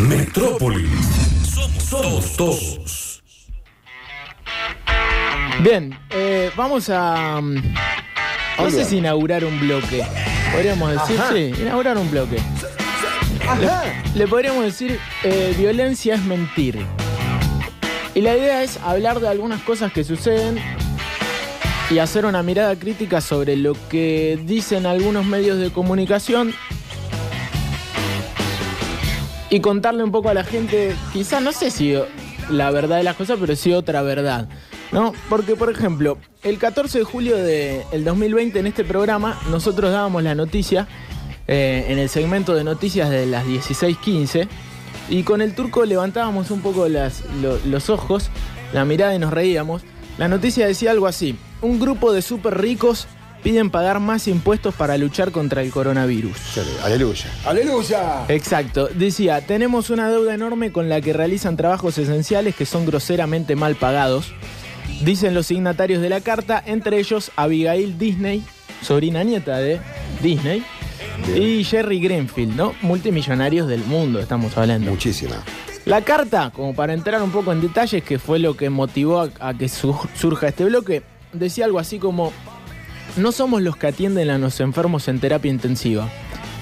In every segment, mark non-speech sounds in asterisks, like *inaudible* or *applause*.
Metrópolis. Somos todos. Bien, eh, vamos a. mm, No sé si inaugurar un bloque. Podríamos decir, Ajá. sí, inaugurar un bloque. Le, le podríamos decir, eh, violencia es mentir. Y la idea es hablar de algunas cosas que suceden y hacer una mirada crítica sobre lo que dicen algunos medios de comunicación y contarle un poco a la gente, quizás no sé si la verdad de las cosas, pero sí otra verdad. ¿No? Porque, por ejemplo, el 14 de julio del 2020 en este programa nosotros dábamos la noticia eh, en el segmento de noticias de las 16.15 y con el turco levantábamos un poco las- lo- los ojos, la mirada y nos reíamos. La noticia decía algo así, un grupo de súper ricos piden pagar más impuestos para luchar contra el coronavirus. Aleluya. ¡Aleluya! Exacto, decía, tenemos una deuda enorme con la que realizan trabajos esenciales que son groseramente mal pagados. Dicen los signatarios de la carta, entre ellos Abigail Disney, sobrina nieta de Disney, y Jerry Greenfield, ¿no? Multimillonarios del mundo, estamos hablando. Muchísima. La carta, como para entrar un poco en detalles, que fue lo que motivó a, a que su- surja este bloque, decía algo así como, no somos los que atienden a los enfermos en terapia intensiva,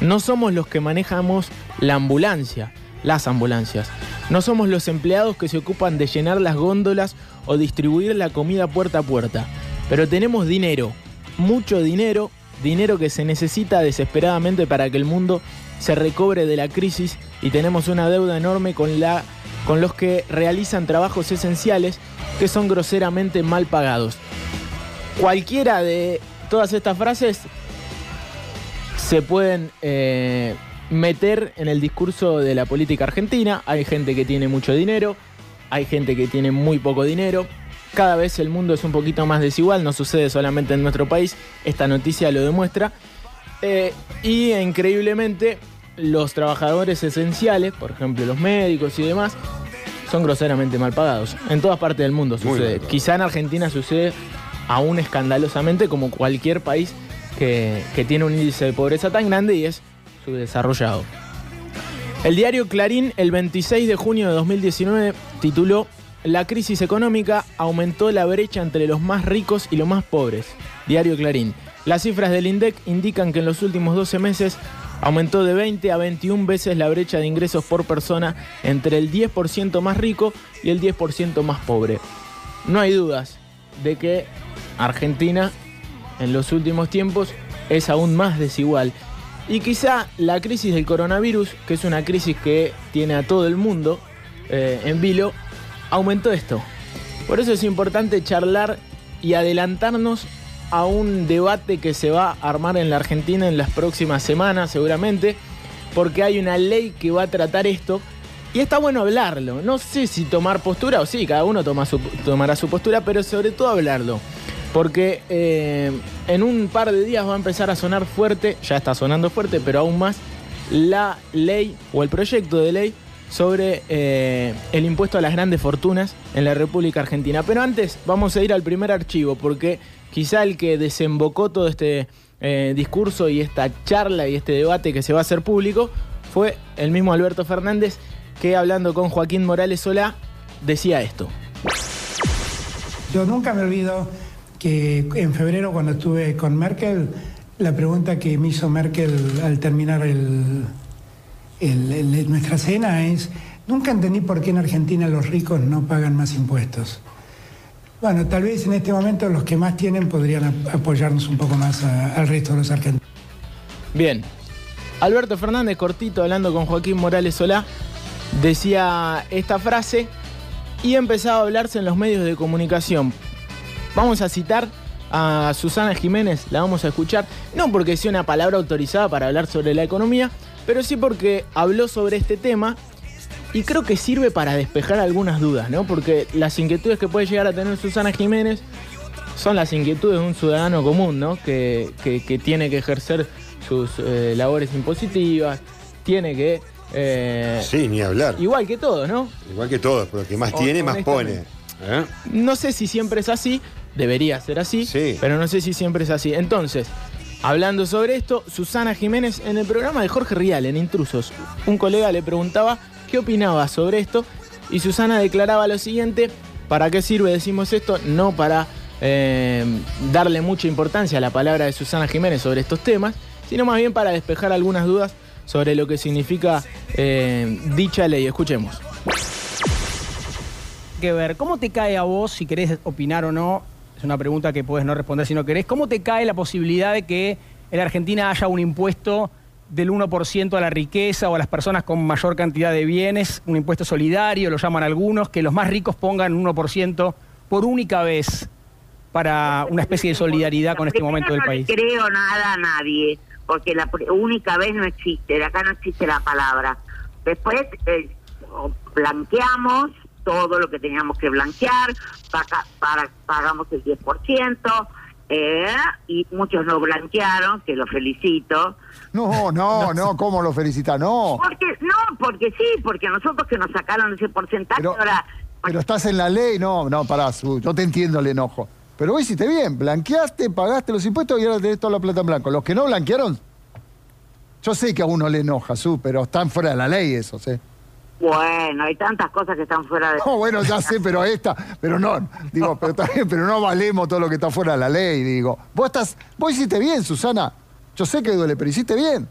no somos los que manejamos la ambulancia, las ambulancias, no somos los empleados que se ocupan de llenar las góndolas o distribuir la comida puerta a puerta, pero tenemos dinero, mucho dinero, dinero que se necesita desesperadamente para que el mundo se recobre de la crisis y tenemos una deuda enorme con, la, con los que realizan trabajos esenciales que son groseramente mal pagados. Cualquiera de todas estas frases se pueden eh, meter en el discurso de la política argentina. Hay gente que tiene mucho dinero, hay gente que tiene muy poco dinero. Cada vez el mundo es un poquito más desigual, no sucede solamente en nuestro país, esta noticia lo demuestra. Eh, y increíblemente los trabajadores esenciales, por ejemplo los médicos y demás, son groseramente mal pagados. En todas partes del mundo sucede. Quizá en Argentina sucede aún escandalosamente como cualquier país que, que tiene un índice de pobreza tan grande y es subdesarrollado. El diario Clarín, el 26 de junio de 2019, tituló La crisis económica aumentó la brecha entre los más ricos y los más pobres. Diario Clarín. Las cifras del INDEC indican que en los últimos 12 meses aumentó de 20 a 21 veces la brecha de ingresos por persona entre el 10% más rico y el 10% más pobre. No hay dudas de que Argentina en los últimos tiempos es aún más desigual. Y quizá la crisis del coronavirus, que es una crisis que tiene a todo el mundo eh, en vilo, aumentó esto. Por eso es importante charlar y adelantarnos a un debate que se va a armar en la Argentina en las próximas semanas seguramente, porque hay una ley que va a tratar esto y está bueno hablarlo. No sé si tomar postura o sí, cada uno tomará su postura, pero sobre todo hablarlo. Porque eh, en un par de días va a empezar a sonar fuerte, ya está sonando fuerte, pero aún más, la ley o el proyecto de ley sobre eh, el impuesto a las grandes fortunas en la República Argentina. Pero antes vamos a ir al primer archivo, porque quizá el que desembocó todo este eh, discurso y esta charla y este debate que se va a hacer público fue el mismo Alberto Fernández, que hablando con Joaquín Morales Solá decía esto. Yo nunca me olvido que en febrero cuando estuve con Merkel, la pregunta que me hizo Merkel al terminar nuestra cena es, nunca entendí por qué en Argentina los ricos no pagan más impuestos. Bueno, tal vez en este momento los que más tienen podrían ap- apoyarnos un poco más al resto de los argentinos. Bien. Alberto Fernández, cortito, hablando con Joaquín Morales Solá, decía esta frase y empezaba a hablarse en los medios de comunicación. Vamos a citar a Susana Jiménez, la vamos a escuchar, no porque sea una palabra autorizada para hablar sobre la economía, pero sí porque habló sobre este tema y creo que sirve para despejar algunas dudas, ¿no? Porque las inquietudes que puede llegar a tener Susana Jiménez son las inquietudes de un ciudadano común, ¿no? Que, que- que tiene que ejercer sus eh, labores impositivas, tiene que... eh, Sí, ni hablar. Igual que todo, ¿no? Igual que todos, pero que más tiene, más pone. ¿Eh? No sé si siempre es así, debería ser así, pero no sé si siempre es así. Entonces, hablando sobre esto, Susana Jiménez en el programa de Jorge Rial, en Intrusos, un colega le preguntaba qué opinaba sobre esto y Susana declaraba lo siguiente, ¿para qué sirve decimos esto? No para eh, darle mucha importancia a la palabra de Susana Jiménez sobre estos temas, sino más bien para despejar algunas dudas sobre lo que significa eh, dicha ley. Escuchemos. Que ver, ¿cómo te cae a vos, si querés opinar o no? Es una pregunta que puedes no responder si no querés. ¿Cómo te cae la posibilidad de que en Argentina haya un impuesto del 1% a la riqueza o a las personas con mayor cantidad de bienes, un impuesto solidario, lo llaman algunos, que los más ricos pongan 1% por única vez para una especie de solidaridad con este momento del país? No creo nada a nadie, porque la única vez no existe, acá no existe la palabra. Después eh, blanqueamos todo lo que teníamos que blanquear, para, pagamos el 10%, eh, y muchos no blanquearon, que lo felicito. No, *laughs* no, no, ¿cómo lo felicita? No. Porque, no, porque sí, porque nosotros que nos sacaron ese porcentaje ahora... Pero estás en la ley, no, no, pará, yo te entiendo el enojo. Pero vos hiciste bien, blanqueaste, pagaste los impuestos y ahora tenés toda la plata en blanco. Los que no blanquearon, yo sé que a uno le enoja, Su, pero están fuera de la ley esos, ¿eh? Bueno, hay tantas cosas que están fuera de... No, bueno, ya sé, pero esta, pero no, digo, pero también, pero no valemos todo lo que está fuera de la ley, digo. Vos estás, vos hiciste bien, Susana. Yo sé que duele, pero hiciste bien.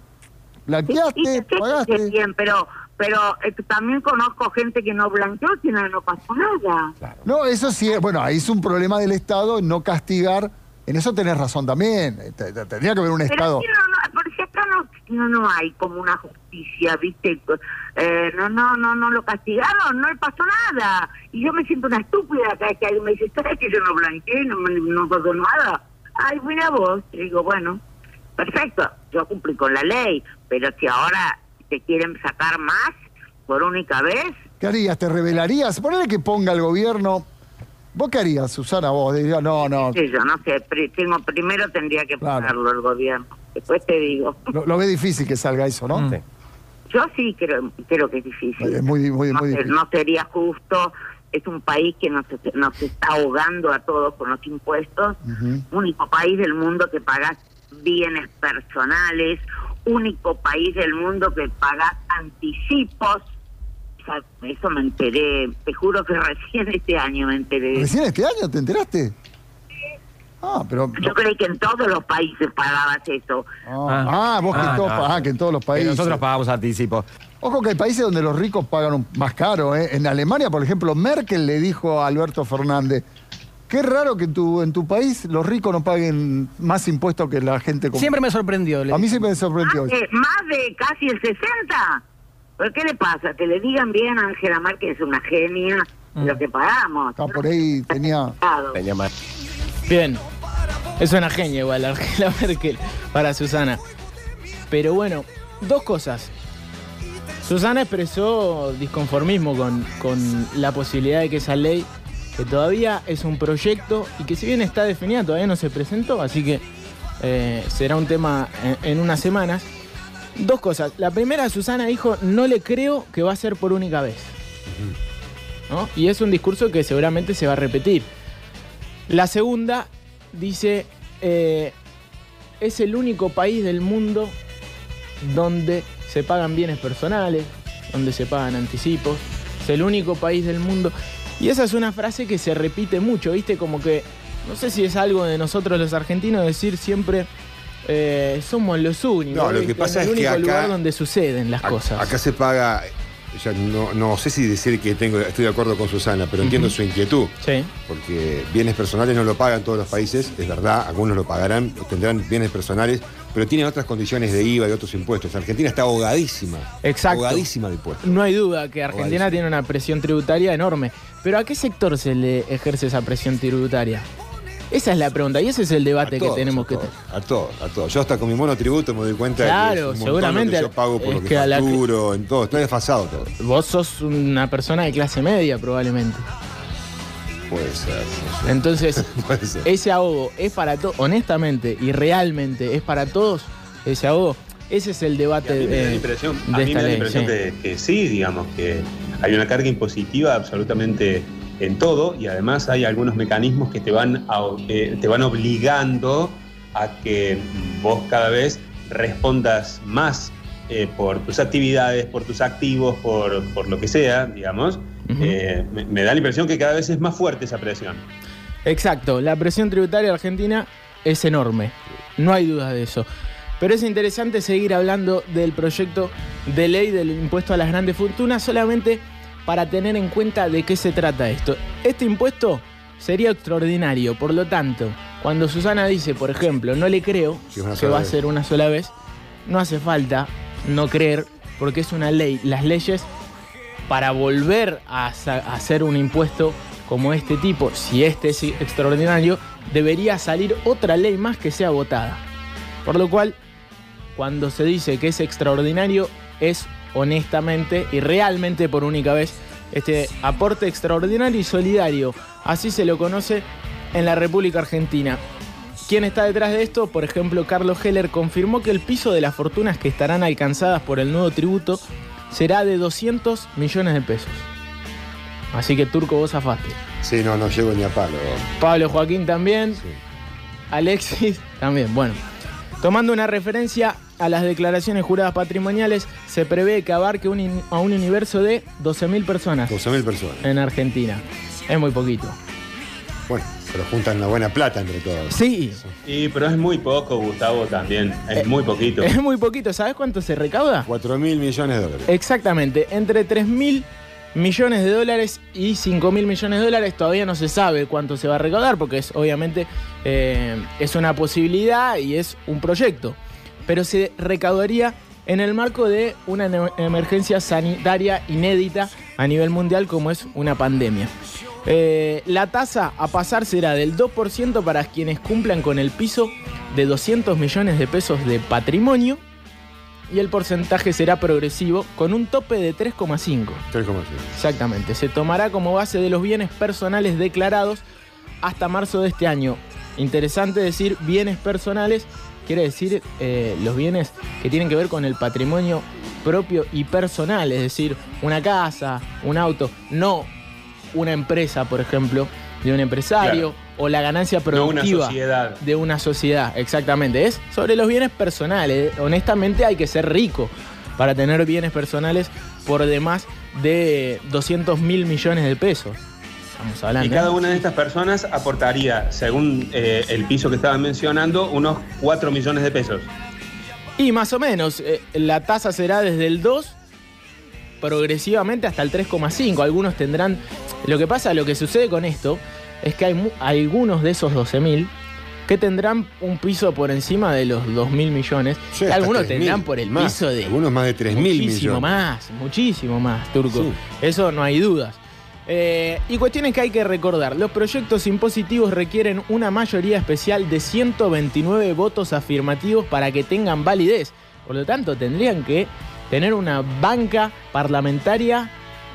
Blanqueaste, pagaste. bien, pero pero eh, también conozco gente que no blanqueó y no, no pasó nada. No, eso sí, bueno, ahí es un problema del Estado no castigar. En eso tenés razón también. Eh, tendría que haber un Estado. no, no, porque acá no, no, hay como una justicia, ¿viste? Eh, no, no, no, no lo castigaron, no le pasó nada. Y yo me siento una estúpida cada vez que alguien me dice, ¿sabes que yo no blanqueé, no, no pasó nada? Ay, mira vos. Y digo, bueno, perfecto, yo cumplí con la ley, pero si ahora te quieren sacar más por única vez. ¿Qué harías? ¿Te revelarías? Ponele que ponga el gobierno. ¿Vos qué harías, Susana? Vos dirías, no, no. Sí, yo no sé. Tengo, primero tendría que ponerlo el gobierno. Después te digo. Lo, ve difícil que salga eso, ¿no? Sí. Yo sí creo, creo que es difícil. Es muy, muy, no, muy difícil. No sería justo. Es un país que nos, nos está ahogando a todos con los impuestos. Único país del mundo que paga bienes personales, único país del mundo que paga anticipos. eso me enteré, te juro que *laughs* recién este año me enteré. ¿Recién este año te enteraste? Ah, pero... Yo creí que en todos los países pagabas eso. Ah, ah vos que, ah, que en todos los países. nosotros pagamos anticipos. Ojo que hay países donde los ricos pagan más caro. ¿eh? En Alemania, por ejemplo, Merkel le dijo a Alberto Fernández, Qué raro que en tu, en tu país los ricos no paguen más impuestos que la gente común. Siempre me sorprendió. A mí siempre me sorprendió. ¿Más de, casi el 60? ¿Pero qué le pasa? Que le digan bien a Angela Merkel es una genia lo mm. que pagamos. Ah, por ahí tenía... tenía más. Bien. Es una genia igual Angela *laughs* Merkel para Susana. Pero bueno, dos cosas. Susana expresó disconformismo con, con la posibilidad de que esa ley que todavía es un proyecto y que si bien está definida todavía no se presentó, así que eh, será un tema en, unas semanas. Dos cosas. La primera, Susana dijo, no le creo que va a ser por única vez. Y es un discurso que seguramente se va a repetir. La segunda dice, eh, es el único país del mundo donde se pagan bienes personales, donde se pagan anticipos. Es el único país del mundo. Y esa es una frase que se repite mucho, ¿viste? Como que, no sé si es algo de nosotros los argentinos decir siempre, eh, somos los únicos. No, lo que pasa es, el único lugar donde suceden las cosas. Acá se paga, no, no, sé si decir que tengo, estoy de acuerdo con Susana, pero entiendo su inquietud. Sí. Porque bienes personales no lo pagan todos los países, es verdad, algunos lo pagarán, tendrán bienes personales, pero tienen otras condiciones de IVA y otros impuestos. Argentina está ahogadísima. Exacto. Ahogadísima de impuestos. No hay duda que Argentina tiene una presión tributaria enorme. Pero ¿a qué sector se le ejerce esa presión tributaria? Esa es la pregunta y ese es el debate que tenemos que tener. A todos, a todos. Yo hasta con mi monotributo me doy cuenta claro, que seguramente yo pago por lo que, facturo, en todo, estoy desfasado todo. Vos sos una persona de clase media probablemente. Puede ser. Entonces, *laughs* ese ahogo es para todos, honestamente y realmente es para todos ese ahogo. Ese es el debate de, de, la impresión, a mí me da la impresión de que sí, digamos, que hay una carga impositiva absolutamente en todo y además hay algunos mecanismos que te van, eh, te van obligando a que vos cada vez respondas más eh, por tus actividades, por tus activos, por, por lo que sea, digamos, eh, me, me da la impresión que cada vez es más fuerte esa presión. Exacto, la presión tributaria argentina es enorme, no hay duda de eso. Pero es interesante seguir hablando del proyecto de ley del impuesto a las grandes fortunas solamente para tener en cuenta de qué se trata esto. Este impuesto sería extraordinario, por lo tanto, cuando Susana dice, por ejemplo, no le creo Sí, sola va a ser una sola vez, no hace falta no creer porque es una ley. Las leyes para volver a hacer un impuesto como este tipo, si este es extraordinario, debería salir otra ley más que sea votada. Por lo cual, cuando se dice que es extraordinario, es honestamente y realmente por única vez este aporte extraordinario y solidario. Así se lo conoce en la República Argentina. ¿Quién está detrás de esto? Por ejemplo, Carlos Heller confirmó que el piso de las fortunas que estarán alcanzadas por el nuevo tributo será de 200 millones de pesos. Así que Turco, vos zafaste. Sí, no, no llego ni a palo. Pablo Joaquín también. Sí. Alexis también. Bueno, tomando una referencia a las declaraciones juradas patrimoniales, se prevé que abarque un a un universo de 12.000 personas 12.000 personas. en Argentina. Es muy poquito. Bueno, pero juntan una buena plata entre todos. Sí, Y, pero es muy poco, Gustavo, también. Es muy poquito. *laughs* es muy poquito. ¿Sabes cuánto se recauda? 4 mil millones de dólares. Exactamente, entre 3.000 millones de dólares y 5.000 millones de dólares. Todavía no se sabe cuánto se va a recaudar porque es obviamente eh, es una posibilidad y es un proyecto. Pero se recaudaría en el marco de una emergencia sanitaria inédita a nivel mundial como es una pandemia. Eh, la tasa a pasar será del 2% para quienes cumplan con el piso de 200 millones de pesos de patrimonio y el porcentaje será progresivo con un tope de 3,5. 3,5. Exactamente. Se tomará como base de los bienes personales declarados hasta marzo de este año. Interesante decir bienes personales, quiere decir eh, los bienes que tienen que ver con el patrimonio propio y personal, es decir, una casa, un auto, no una empresa, por ejemplo, de un empresario o la ganancia No una productiva de una sociedad, exactamente. Es sobre los bienes personales. Honestamente hay que ser rico para tener bienes personales por demás de 200 mil millones de pesos. Estamos hablando. Y cada una de estas personas aportaría, según eh, el piso que estaban mencionando, unos 4 millones de pesos. Y más o menos, eh, la tasa será desde el 2 progresivamente hasta el 3,5. Algunos tendrán... Lo que pasa, lo que sucede con esto es que hay mu- algunos de esos 12 mil que tendrán un piso por encima de los 2 mil millones. Sí, algunos 3.000, tendrán por el más. piso de Algunos más de 3 mil Muchísimo millones. más, muchísimo más, Turco. Sí. Eso no hay dudas. Eh, y cuestiones que hay que recordar. Los proyectos impositivos requieren una mayoría especial de 129 votos afirmativos para que tengan validez. Por lo tanto, tendrían que tener una banca parlamentaria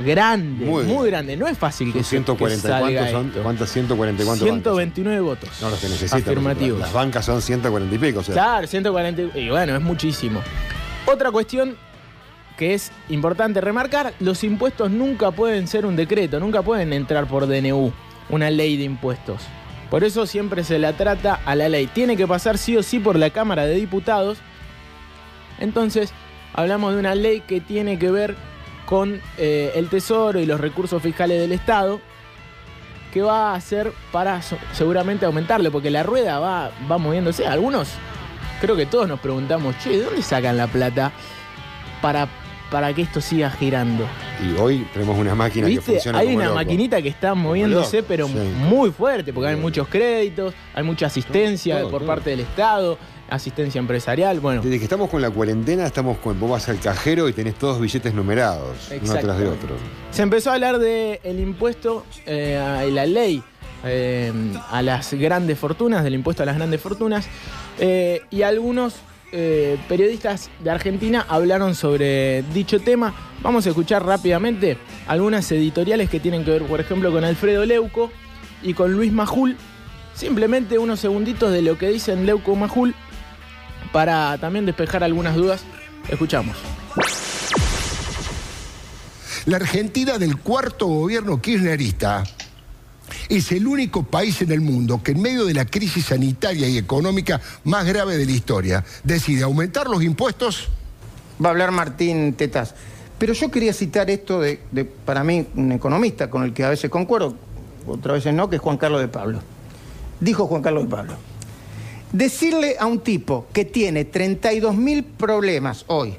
grande, Muy grande. No es fácil que, Son se- 140 que salga cuántos son. ¿cuántas 140 y cuántos bancos son? 129 votos No los que necesitan. afirmativos. Las bancas son 140 y pico. O sea, Claro, 140. Y bueno, es muchísimo. Otra cuestión que es importante remarcar, los impuestos nunca pueden ser un decreto, nunca pueden entrar por DNU, una ley de impuestos. Por eso siempre se la trata a la ley. Tiene que pasar sí o sí por la Cámara de Diputados. Entonces, hablamos de una ley que tiene que ver con eh, el Tesoro y los recursos fiscales del Estado, que va a hacer para seguramente aumentarle, porque la rueda va, va moviéndose. Algunos, creo que todos nos preguntamos, che, ¿de dónde sacan la plata para, para que esto siga girando? y hoy tenemos una máquina que ¿Viste? funciona Hay como una loco. maquinita que está moviéndose, pero sí. muy fuerte, porque hay muchos créditos, hay mucha asistencia Todo, por todo. parte del Estado, asistencia empresarial, bueno. Desde que estamos con la cuarentena, estamos con, vos vas al cajero y tenés todos billetes numerados, uno tras de otro. Se empezó a hablar del impuesto eh, y la ley eh, a las grandes fortunas, del impuesto a las grandes fortunas, eh, y algunos eh, periodistas de Argentina hablaron sobre dicho tema. Vamos a escuchar rápidamente algunas editoriales que tienen que ver, por ejemplo, con Alfredo Leuco y con Luis Majul. Simplemente unos segunditos de lo que dicen Leuco Majul para también despejar algunas dudas. Escuchamos. La Argentina del cuarto gobierno kirchnerista es el único país en el mundo que en medio de la crisis sanitaria y económica más grave de la historia decide aumentar los impuestos va a hablar Martín Tetas. Pero yo quería citar esto de, para mí, un economista con el que a veces concuerdo, otras veces no, que es Juan Carlos de Pablo. Dijo Juan Carlos de Pablo, decirle a un tipo que tiene 32 mil problemas hoy,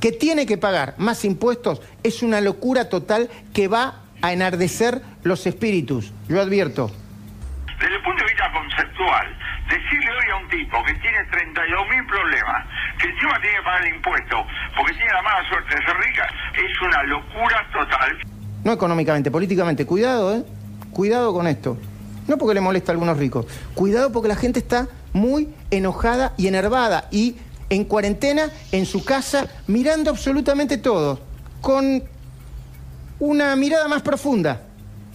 que tiene que pagar más impuestos, es una locura total que va a enardecer los espíritus. Yo advierto. Desde el punto de vista conceptual, decirle hoy a un tipo que tiene 32 mil problemas, que encima tiene que pagar el impuesto, porque tiene la mala suerte de ser rica, es una locura total. No económicamente, políticamente. Cuidado, ¿eh? Cuidado con esto. No porque le molesta a algunos ricos. Cuidado porque la gente está muy enojada y enervada y en cuarentena, en su casa, mirando absolutamente todo, con una mirada más profunda.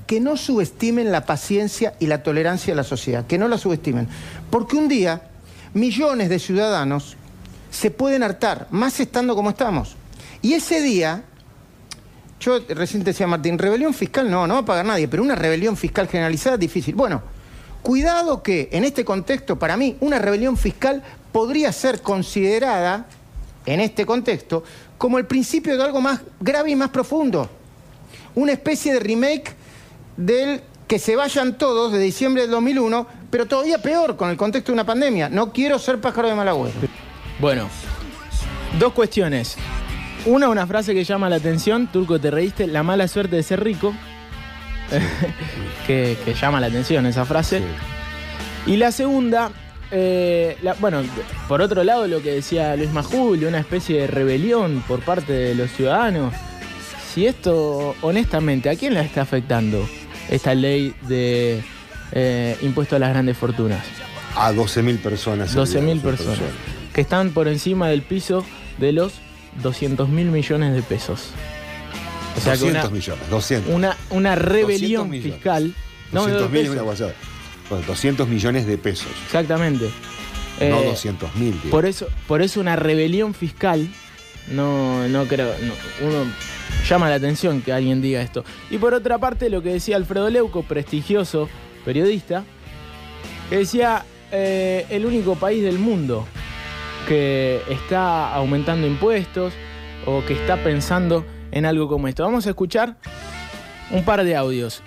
Que no subestimen la paciencia y la tolerancia de la sociedad, que no la subestimen. Porque un día millones de ciudadanos se pueden hartar, más estando como estamos. Y ese día, yo recién decía Martín, rebelión fiscal no, no va a pagar nadie, pero una rebelión fiscal generalizada es difícil. Bueno, cuidado que en este contexto, para mí, una rebelión fiscal podría ser considerada, en este contexto, como el principio de algo más grave y más profundo. Una especie de remake del que se vayan todos de diciembre del 2001, pero todavía peor con el contexto de una pandemia. No quiero ser pájaro de Malagüe. Bueno, dos cuestiones. Una, una frase que llama la atención, Turco, te reíste, la mala suerte de ser rico, *laughs* que, que, llama la atención esa frase. Sí. Y la segunda, eh, la, bueno, por otro lado lo que decía Luis Majul, una especie de rebelión por parte de los ciudadanos. Si esto, honestamente, ¿a quién la está afectando esta ley de eh, impuesto a las grandes fortunas? A 12.000 personas. 12.000 personas. Que están por encima del piso de los 200 mil millones de pesos. O sea 200 que una, millones, 200. Una, una rebelión fiscal. 200 mil no, 200 millones de pesos. Exactamente. No eh, 200 mil. Por eso, por eso una rebelión fiscal, no, no creo, no, uno llama la atención que alguien diga esto. Y por otra parte, lo que decía Alfredo Leuco, prestigioso periodista, que decía eh, el único país del mundo que está aumentando impuestos o que está pensando en algo como esto. Vamos a escuchar un par de audios.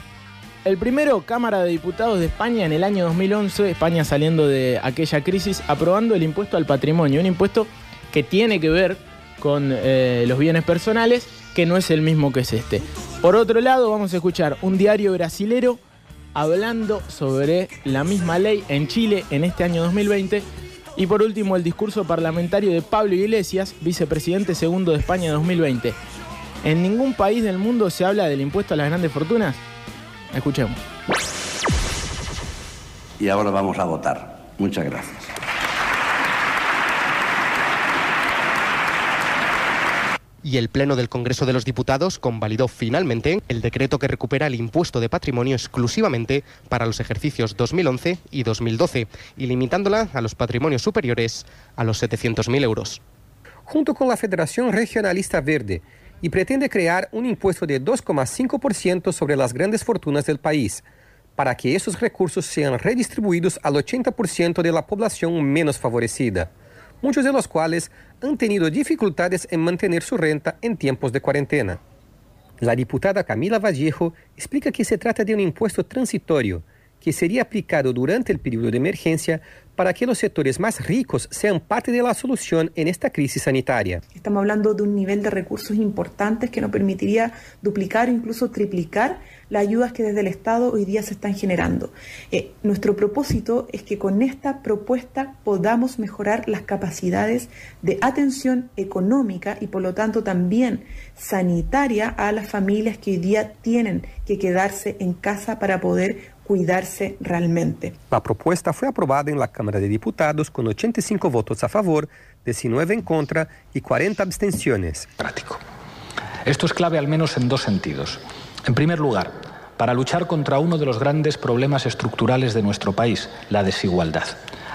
El primero, Cámara de Diputados de España en el año 2011, España saliendo de aquella crisis, aprobando el impuesto al patrimonio, un impuesto que tiene que ver con eh, los bienes personales, que no es el mismo que es este. Por otro lado, vamos a escuchar un diario brasilero hablando sobre la misma ley en Chile en este año 2020 y por último, el discurso parlamentario de Pablo Iglesias, vicepresidente segundo de España 2020. ¿En ningún país del mundo se habla del impuesto a las grandes fortunas? Escuchemos. Y ahora vamos a votar. Muchas gracias. Y el Pleno del Congreso de los Diputados convalidó finalmente el decreto que recupera el impuesto de patrimonio exclusivamente para los ejercicios 2011 y 2012 y limitándola a los patrimonios superiores a los 700.000 euros. Junto con la Federación Regionalista Verde y pretende crear un impuesto de 2,5% sobre las grandes fortunas del país, para que esos recursos sean redistribuidos al 80% de la población menos favorecida muchos de los cuales han tenido dificultades en mantener su renta en tiempos de cuarentena. La diputada Camila Vallejo explica que se trata de un impuesto transitorio que sería aplicado durante el periodo de emergencia para que los sectores más ricos sean parte de la solución en esta crisis sanitaria. Estamos hablando de un nivel de recursos importantes que nos permitiría duplicar o incluso triplicar las ayudas que desde el Estado hoy día se están generando. Eh, nuestro propósito es que con esta propuesta podamos mejorar las capacidades de atención económica y por lo tanto también sanitaria a las familias que hoy día tienen que quedarse en casa para poder cuidarse realmente. La propuesta fue aprobada en la Cámara de Diputados con 85 votos a favor, 19 en contra y 40 abstenciones. Práctico. Esto es clave al menos en dos sentidos. En primer lugar, para luchar contra uno de los grandes problemas estructurales de nuestro país, la desigualdad.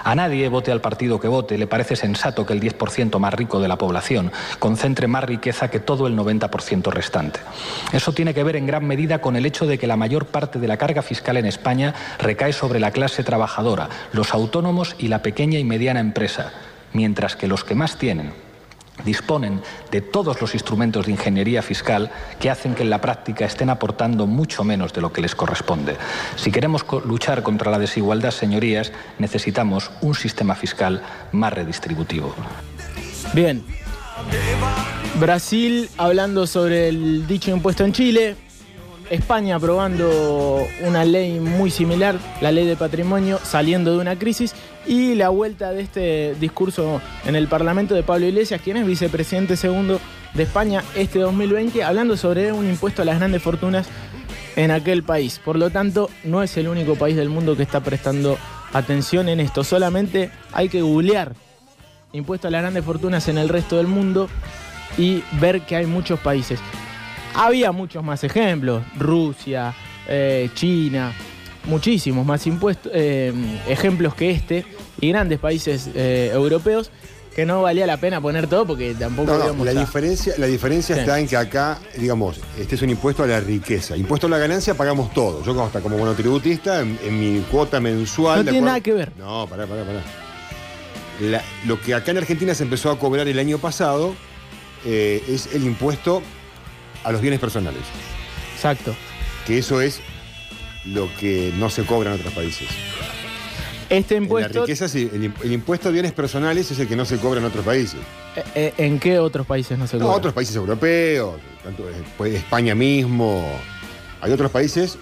A nadie, vote al partido que vote, le parece sensato que el 10% más rico de la población concentre más riqueza que todo el 90% restante. Eso tiene que ver en gran medida con el hecho de que la mayor parte de la carga fiscal en España recae sobre la clase trabajadora, los autónomos y la pequeña y mediana empresa, mientras que los que más tienen, disponen de todos los instrumentos de ingeniería fiscal que hacen que en la práctica estén aportando mucho menos de lo que les corresponde. Si queremos luchar contra la desigualdad, señorías, necesitamos un sistema fiscal más redistributivo. Bien. Brasil hablando sobre el dicho impuesto en Chile. España aprobando una ley muy similar, la ley de patrimonio, saliendo de una crisis. Y la vuelta de este discurso en el Parlamento de Pablo Iglesias, quien es vicepresidente segundo de España este 2020, hablando sobre un impuesto a las grandes fortunas en aquel país. Por lo tanto, no es el único país del mundo que está prestando atención en esto. Solamente hay que googlear impuesto a las grandes fortunas en el resto del mundo y ver que hay muchos países. Había muchos más ejemplos, Rusia, eh, China, muchísimos más impuestos, eh, ejemplos que este, y grandes países eh, europeos, que no valía la pena poner todo porque tampoco No, la a- diferencia, la diferencia Sí. está en que acá, digamos, este es un impuesto a la riqueza. Impuesto a la ganancia pagamos todo. Yo como hasta como monotributista, en, en mi cuota mensual. No tiene acuerdo- nada que ver. No, pará, pará, pará. La- lo que acá en Argentina se empezó a cobrar el año pasado eh, es el impuesto a los bienes personales. Exacto. Que eso es lo que no se cobra en otros países. Este En la impuesto, riqueza, sí, el, im- el impuesto a bienes personales es el que no se cobra en otros países. eh, eh, ¿en qué otros países no se No, cobra? otros países europeos, tanto, pues, España mismo. Hay otros países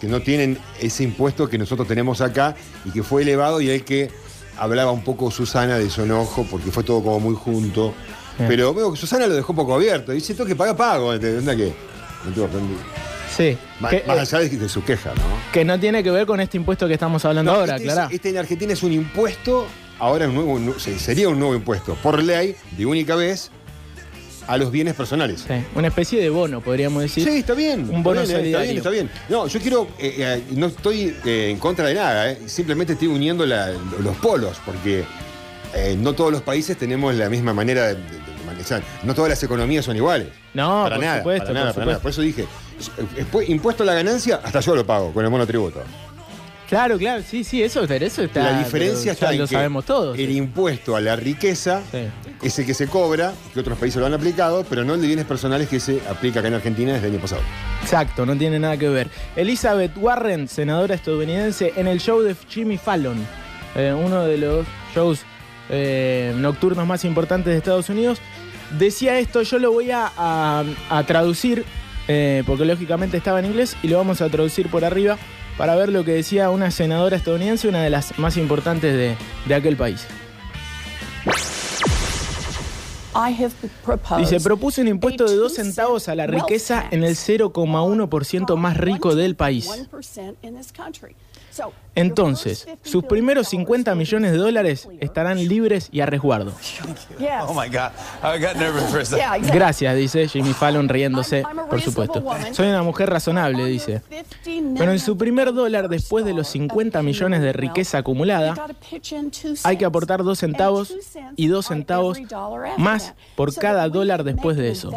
que no tienen ese impuesto que nosotros tenemos acá y que fue elevado y el que hablaba un poco Susana de su enojo porque fue todo como muy junto. Pero veo que Susana lo dejó un poco abierto. Dice, tengo que pagar, pago. Tengo aprendido. Sí. Más, que, más eh, allá de, de su queja, ¿no? que no tiene que ver con este impuesto que estamos hablando No, ahora, este, es- claro. este en Argentina es un impuesto, ahora un nuevo, nu- se- sería un nuevo impuesto, por ley, de única vez, a los bienes personales. Sí, una especie de bono, podríamos decir. Sí, está bien. Un bono está bien, solidario. Está bien, está bien. No, yo quiero, eh, eh, no estoy eh, en contra de nada, eh, simplemente estoy uniendo la- los polos, porque eh, no todos los países tenemos la misma manera de, de- No todas las economías son iguales. No, para por nada, supuesto, para nada, por para nada. supuesto. Por eso dije, impuesto a la ganancia, hasta yo lo pago con el monotributo. Claro, claro, sí, sí, eso, eso está. la diferencia pero está en lo que sabemos todos. el impuesto a la riqueza es el que se cobra, que otros países lo han aplicado, pero no el de bienes personales que se aplica acá en Argentina desde el año pasado. Exacto, no tiene nada que ver. Elizabeth Warren, senadora estadounidense, en el show de Jimmy Fallon, eh, uno de los shows eh, nocturnos más importantes de Estados Unidos, decía esto, yo lo voy a, a- a traducir, eh, porque lógicamente estaba en inglés, y lo vamos a traducir por arriba para ver lo que decía una senadora estadounidense, una de las más importantes de, de aquel país. Dice, propuse un impuesto de 2 centavos a la riqueza en el 0,1% más rico del país. Entonces, sus primeros 50 millones de dólares estarán libres y a resguardo. Oh. Gracias, dice Jimmy Fallon riéndose, por supuesto. Soy una mujer razonable, dice. Pero en su primer dólar, después de los 50 millones de riqueza acumulada, hay que aportar 2 centavos y 2 centavos más por cada dólar después de eso.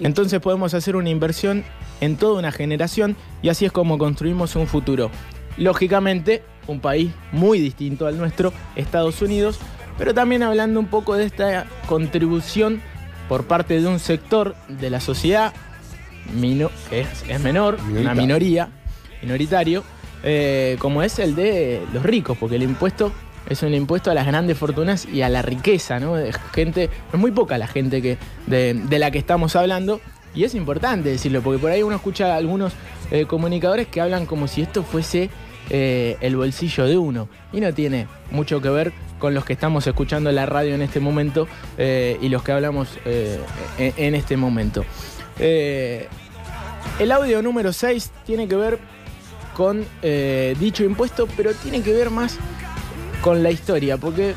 Entonces podemos hacer una inversión en toda una generación y así es como construimos un futuro. Lógicamente, un país muy distinto al nuestro, Estados Unidos, pero también hablando un poco de esta contribución por parte de un sector de la sociedad mino- que es, es menor, una minoría, minoritario, eh, como es el de los ricos, porque el impuesto es un impuesto a las grandes fortunas y a la riqueza, ¿no? De gente, es muy poca la gente que, de, de la que estamos hablando. Y es importante decirlo, porque por ahí uno escucha a algunos eh, comunicadores que hablan como si esto fuese eh, el bolsillo de uno. Y no tiene mucho que ver con los que estamos escuchando la radio en este momento eh, y los que hablamos en, en este momento. El audio número 6 tiene que ver con dicho impuesto, pero tiene que ver más con la historia, porque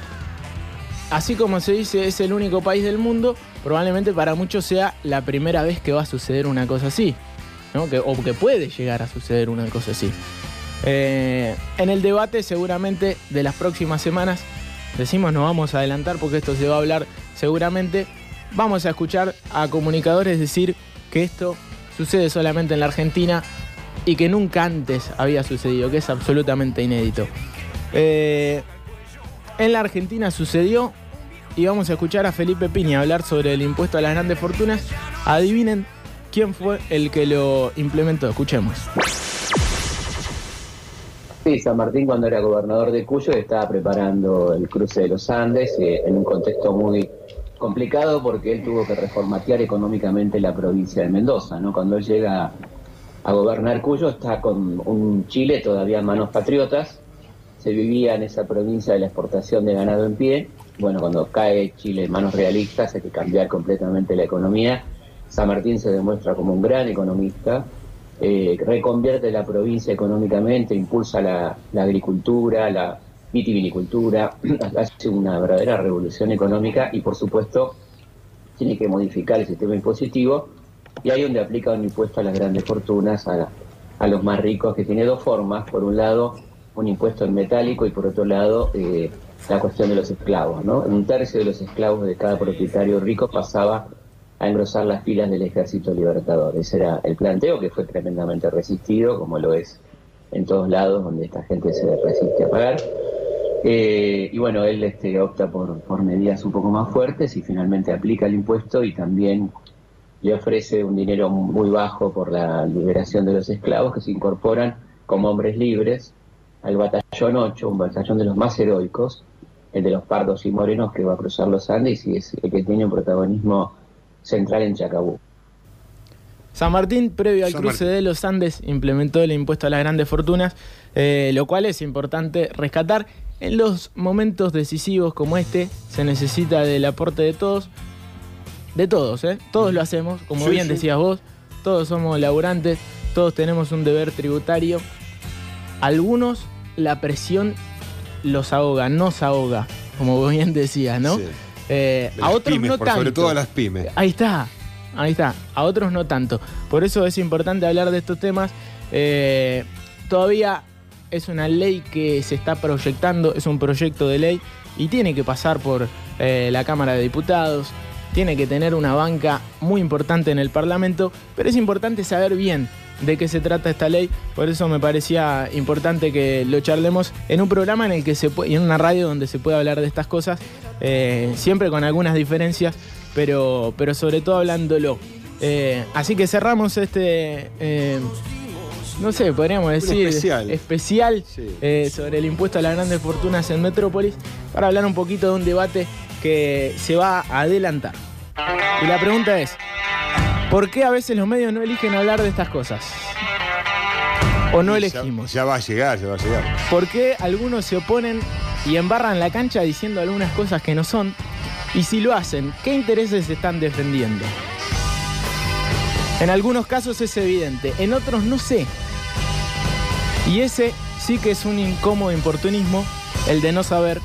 así como se dice es el único país del mundo, probablemente para muchos sea la primera vez que va a suceder una cosa así, o que puede llegar a suceder una cosa así. Eh, en el debate seguramente de las próximas semanas, decimos no vamos a adelantar porque esto se va a hablar seguramente, vamos a escuchar a comunicadores decir que esto sucede solamente en la Argentina y que nunca antes había sucedido, que es absolutamente inédito. Eh, En la Argentina sucedió y vamos a escuchar a Felipe Piña hablar sobre el impuesto a las grandes fortunas. Adivinen quién fue el que lo implementó. Escuchemos. Sí, San Martín cuando era gobernador de Cuyo estaba preparando el cruce de los Andes eh, en un contexto muy complicado porque él tuvo que reformatear económicamente la provincia de Mendoza, ¿no? Cuando él llega a gobernar Cuyo está con un Chile todavía en manos patriotas, se vivía en esa provincia de la exportación de ganado en pie, bueno, cuando cae Chile en manos realistas hay que cambiar completamente la economía, San Martín se demuestra como un gran economista, eh, reconvierte la provincia económicamente, impulsa la, agricultura, la vitivinicultura, *clears throat* hace una verdadera revolución económica y por supuesto tiene que modificar el sistema impositivo y ahí donde aplica un impuesto a las grandes fortunas, a, a los más ricos, que tiene dos formas, por un lado un impuesto en metálico y por otro lado eh, la cuestión de los esclavos. ¿no? Un tercio de los esclavos de cada propietario rico pasaba a engrosar las filas del ejército libertador. Ese era el planteo que fue tremendamente resistido, como lo es en todos lados donde esta gente se resiste a pagar. Eh, y bueno, él este, opta por, por medidas un poco más fuertes y finalmente aplica el impuesto y también le ofrece un dinero muy bajo por la liberación de los esclavos que se incorporan como hombres libres al batallón 8, un batallón de los más heroicos, el de los pardos y morenos que va a cruzar los Andes y es el que tiene un protagonismo central en Chacabú. San Martín, previo al cruce de los Andes, implementó el impuesto a las grandes fortunas, eh, lo cual es importante rescatar. En los momentos decisivos como este, se necesita del aporte de todos, de todos, ¿eh? Todos lo hacemos, como Sí, bien sí. decías vos, todos somos laburantes, todos tenemos un deber tributario. Algunos la presión los ahoga, nos ahoga, como bien decías, ¿no? Sí. Eh, a otros pymes, no por tanto. sobre todo a las pymes. Ahí está, ahí está. A otros no tanto. Por eso es importante hablar de estos temas. Eh, todavía es una ley que se está proyectando, es un proyecto de ley y tiene que pasar por eh, la Cámara de Diputados, tiene que tener una banca muy importante en el Parlamento, pero es importante saber bien de qué se trata esta ley, por eso me parecía importante que lo charlemos en un programa en el que se puede, y en una radio donde se puede hablar de estas cosas, eh, siempre con algunas diferencias, pero, pero sobre todo hablándolo. Eh, así que cerramos este, eh, no sé, podríamos decir, especial. especial, Sí. eh, sobre el impuesto a las grandes fortunas en Metrópolis, para hablar un poquito de un debate que se va a adelantar. Y la pregunta es, ¿por qué a veces los medios no eligen hablar de estas cosas? O no Ya- elegimos. Ya, va a llegar, ya va a llegar. ¿Por qué algunos se oponen y embarran la cancha diciendo algunas cosas que no son? Y si lo hacen, ¿qué intereses están defendiendo? En algunos casos es evidente, en otros no sé. Y ese sí que es un incómodo importunismo, el de no saber,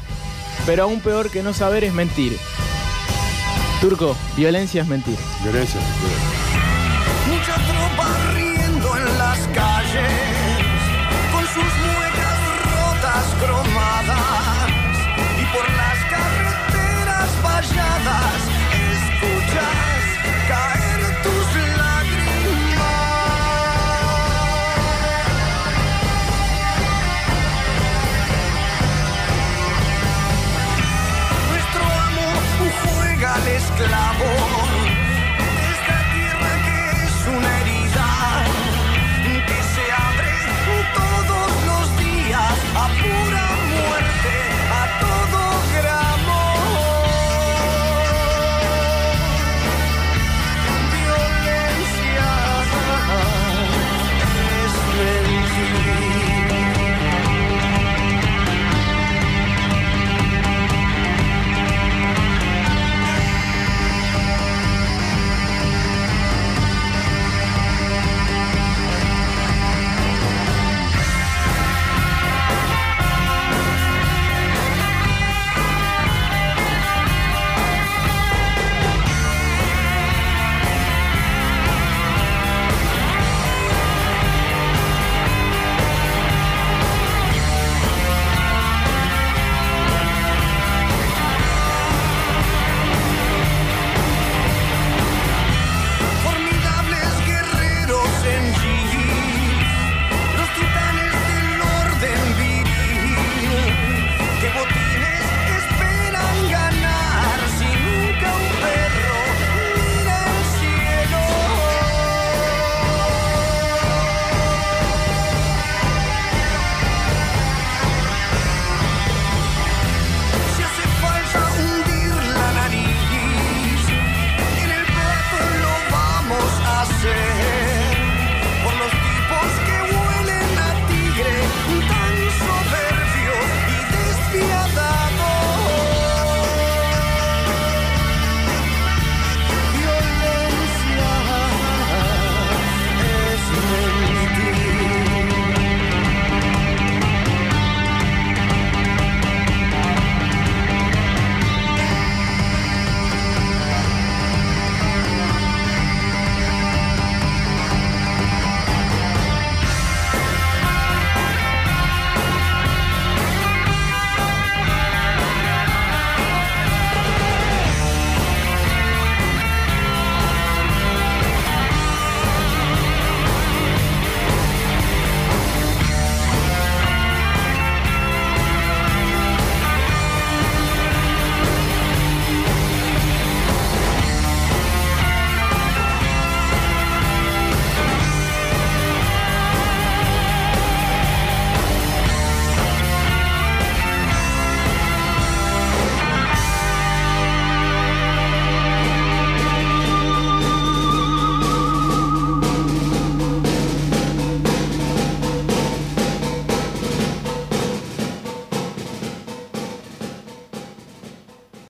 pero aún peor que no saber es mentir. Turco, violencia es mentir. Violencia. Mucha tropa riendo en las calles, con sus muecas rotas cromadas.